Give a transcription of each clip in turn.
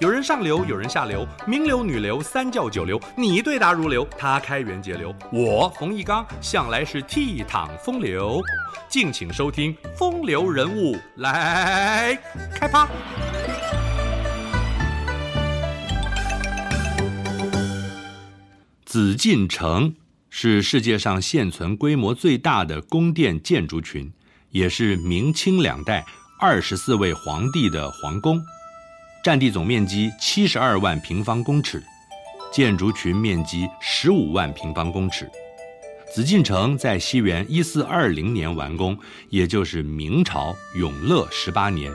有人上流，有人下流，名流、女流、三教九流，你对答如流，他开源节流，我冯一刚向来是倜傥风流。敬请收听《风流人物》来开趴。紫禁城是世界上现存规模最大的宫殿建筑群，也是明清两代二十四位皇帝的皇宫。占地总面积七十二万平方公尺，建筑群面积十五万平方公尺。紫禁城在西元一四二零年完工，也就是明朝永乐十八年，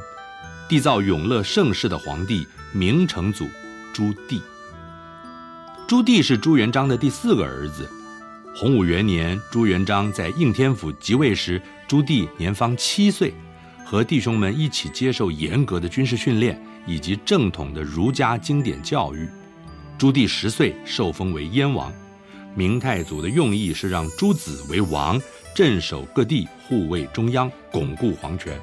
缔造永乐盛世的皇帝明成祖朱棣。朱棣是朱元璋的第四个儿子。洪武元年，朱元璋在应天府即位时，朱棣年方七岁，和弟兄们一起接受严格的军事训练。以及正统的儒家经典教育，朱棣十岁受封为燕王。明太祖的用意是让朱子为王，镇守各地，护卫中央，巩固皇权。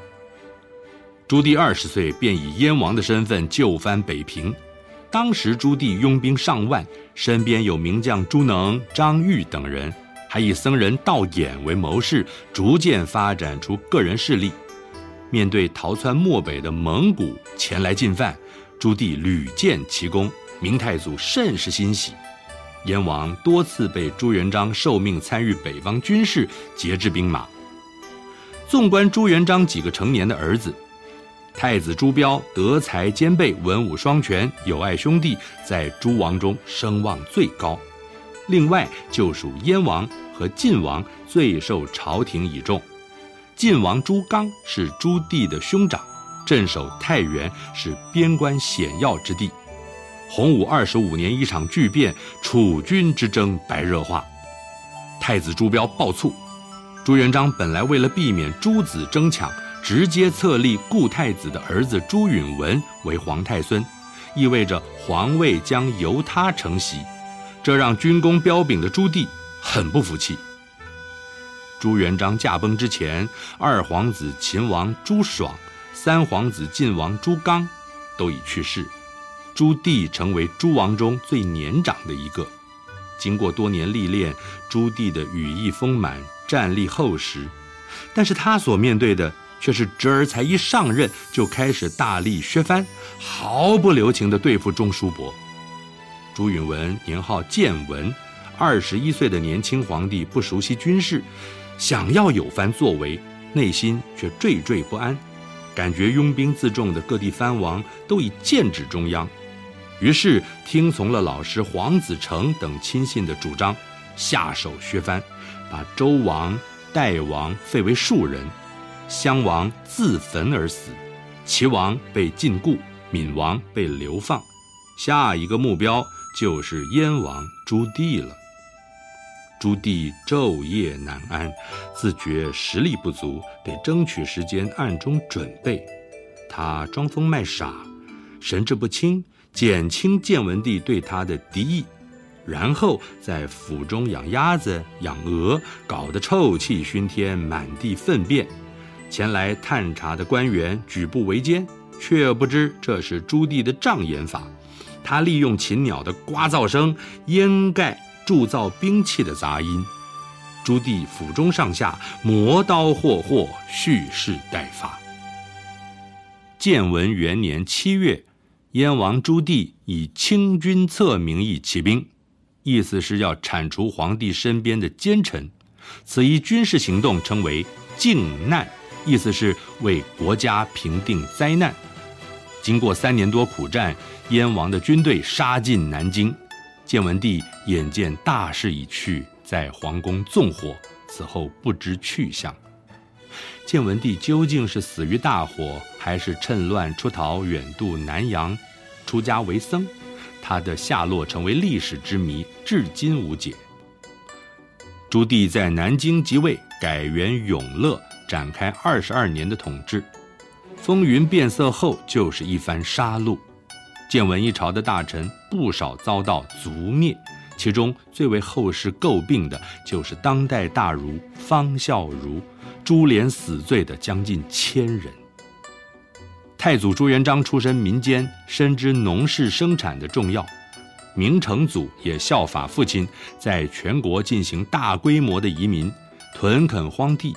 朱棣二十岁便以燕王的身份就藩北平。当时朱棣拥兵上万，身边有名将朱能、张玉等人，还以僧人道衍为谋士，逐渐发展出个人势力。面对逃窜漠北的蒙古前来进犯，朱棣屡建奇功，明太祖甚是欣喜。燕王多次被朱元璋受命参与北方军事，节制兵马。纵观朱元璋几个成年的儿子，太子朱标德才兼备，文武双全，友爱兄弟，在诸王中声望最高。另外就属燕王和晋王最受朝廷倚重。晋王朱刚是朱棣的兄长，镇守太原是边关险要之地。洪武二十五年，一场巨变，楚军之争白热化。太子朱标暴卒，朱元璋本来为了避免诸子争抢，直接册立故太子的儿子朱允文为皇太孙，意味着皇位将由他承袭。这让军功彪炳的朱棣很不服气。朱元璋驾崩之前，二皇子秦王朱爽、三皇子晋王朱刚都已去世，朱棣成为诸王中最年长的一个。经过多年历练，朱棣的羽翼丰满，战力厚实，但是他所面对的却是侄儿才一上任就开始大力削藩，毫不留情地对付中书伯。朱允文年号建文，二十一岁的年轻皇帝不熟悉军事。想要有番作为，内心却惴惴不安，感觉拥兵自重的各地藩王都已剑指中央，于是听从了老师黄子成等亲信的主张，下手削藩，把周王、代王废为庶人，襄王自焚而死，齐王被禁锢，闵王被流放，下一个目标就是燕王朱棣了。朱棣昼夜难安，自觉实力不足，得争取时间暗中准备。他装疯卖傻，神志不清，减轻建文帝对他的敌意，然后在府中养鸭子、养鹅，搞得臭气熏天，满地粪便。前来探查的官员举步维艰，却不知这是朱棣的障眼法。他利用禽鸟的呱噪声掩盖。铸造兵器的杂音，朱棣府中上下磨刀霍霍，蓄势待发。建文元年七月，燕王朱棣以清君侧名义起兵，意思是要铲除皇帝身边的奸臣。此一军事行动称为“靖难”，意思是为国家平定灾难。经过三年多苦战，燕王的军队杀进南京。建文帝眼见大势已去，在皇宫纵火，此后不知去向。建文帝究竟是死于大火，还是趁乱出逃远渡南洋，出家为僧？他的下落成为历史之谜，至今无解。朱棣在南京即位，改元永乐，展开二十二年的统治。风云变色后，就是一番杀戮。建文一朝的大臣不少遭到族灭，其中最为后世诟病的就是当代大儒方孝孺，株连死罪的将近千人。太祖朱元璋出身民间，深知农事生产的重要。明成祖也效法父亲，在全国进行大规模的移民，屯垦荒地，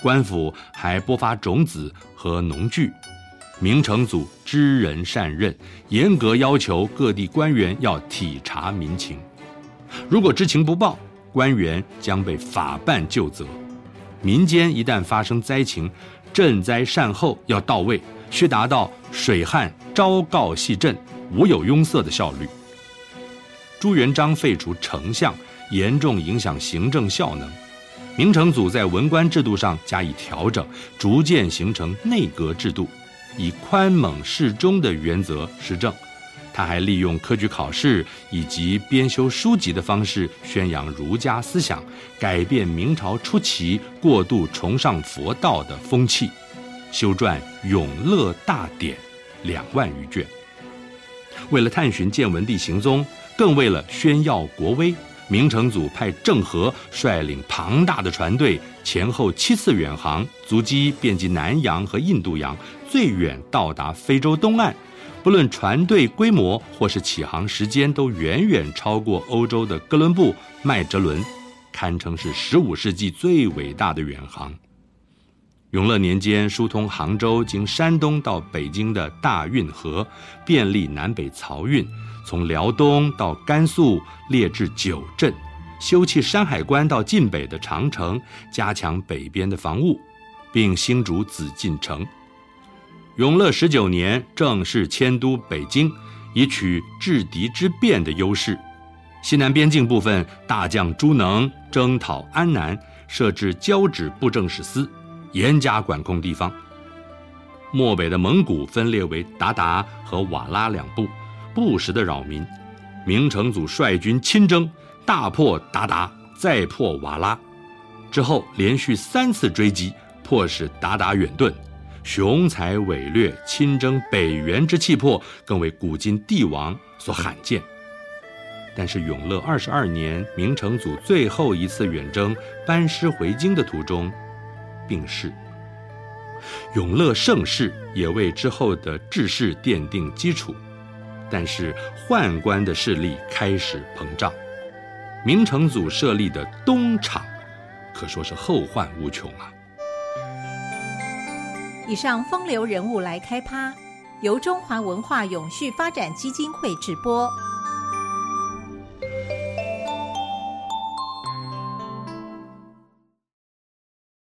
官府还拨发种子和农具。明成祖知人善任，严格要求各地官员要体察民情，如果知情不报，官员将被法办就责。民间一旦发生灾情，赈灾善后要到位，需达到水旱昭告系赈，无有拥塞的效率。朱元璋废除丞相，严重影响行政效能。明成祖在文官制度上加以调整，逐渐形成内阁制度，以宽猛适中的原则施政。他还利用科举考试以及编修书籍的方式宣扬儒家思想，改变明朝初期过度崇尚佛道的风气，修撰《永乐大典》两万余卷。为了探寻建文帝行踪。更为了宣耀国威，明成祖派郑和率领庞大的船队，前后七次远航，足迹遍及南洋和印度洋，最远到达非洲东岸。不论船队规模或是起航时间，都远远超过欧洲的哥伦布、麦哲伦，堪称是十五世纪最伟大的远航。永乐年间，疏通杭州经山东到北京的大运河，便利南北漕运。从辽东到甘肃列至九镇，修葺山海关到晋北的长城，加强北边的防务，并兴筑紫禁城。永乐十九年正式迁都北京，以取制敌之便的优势。西南边境部分，大将朱能征讨安南，设置交趾布政使司，严加管控地方。漠北的蒙古分裂为鞑靼和瓦剌两部。不时的扰民，明成祖率军亲征，大破韃靼，再破瓦剌，之后连续三次追击，迫使韃靼远遁。雄才伟略、亲征北元之气魄，更为古今帝王所罕见。但是永乐二十二年，明成祖最后一次远征，班师回京的途中，病逝。永乐盛世也为之后的治世奠定基础。但是宦官的势力开始膨胀，明成祖设立的东厂可说是后患无穷啊。以上风流人物来开趴，由中华文化永续发展基金会直播。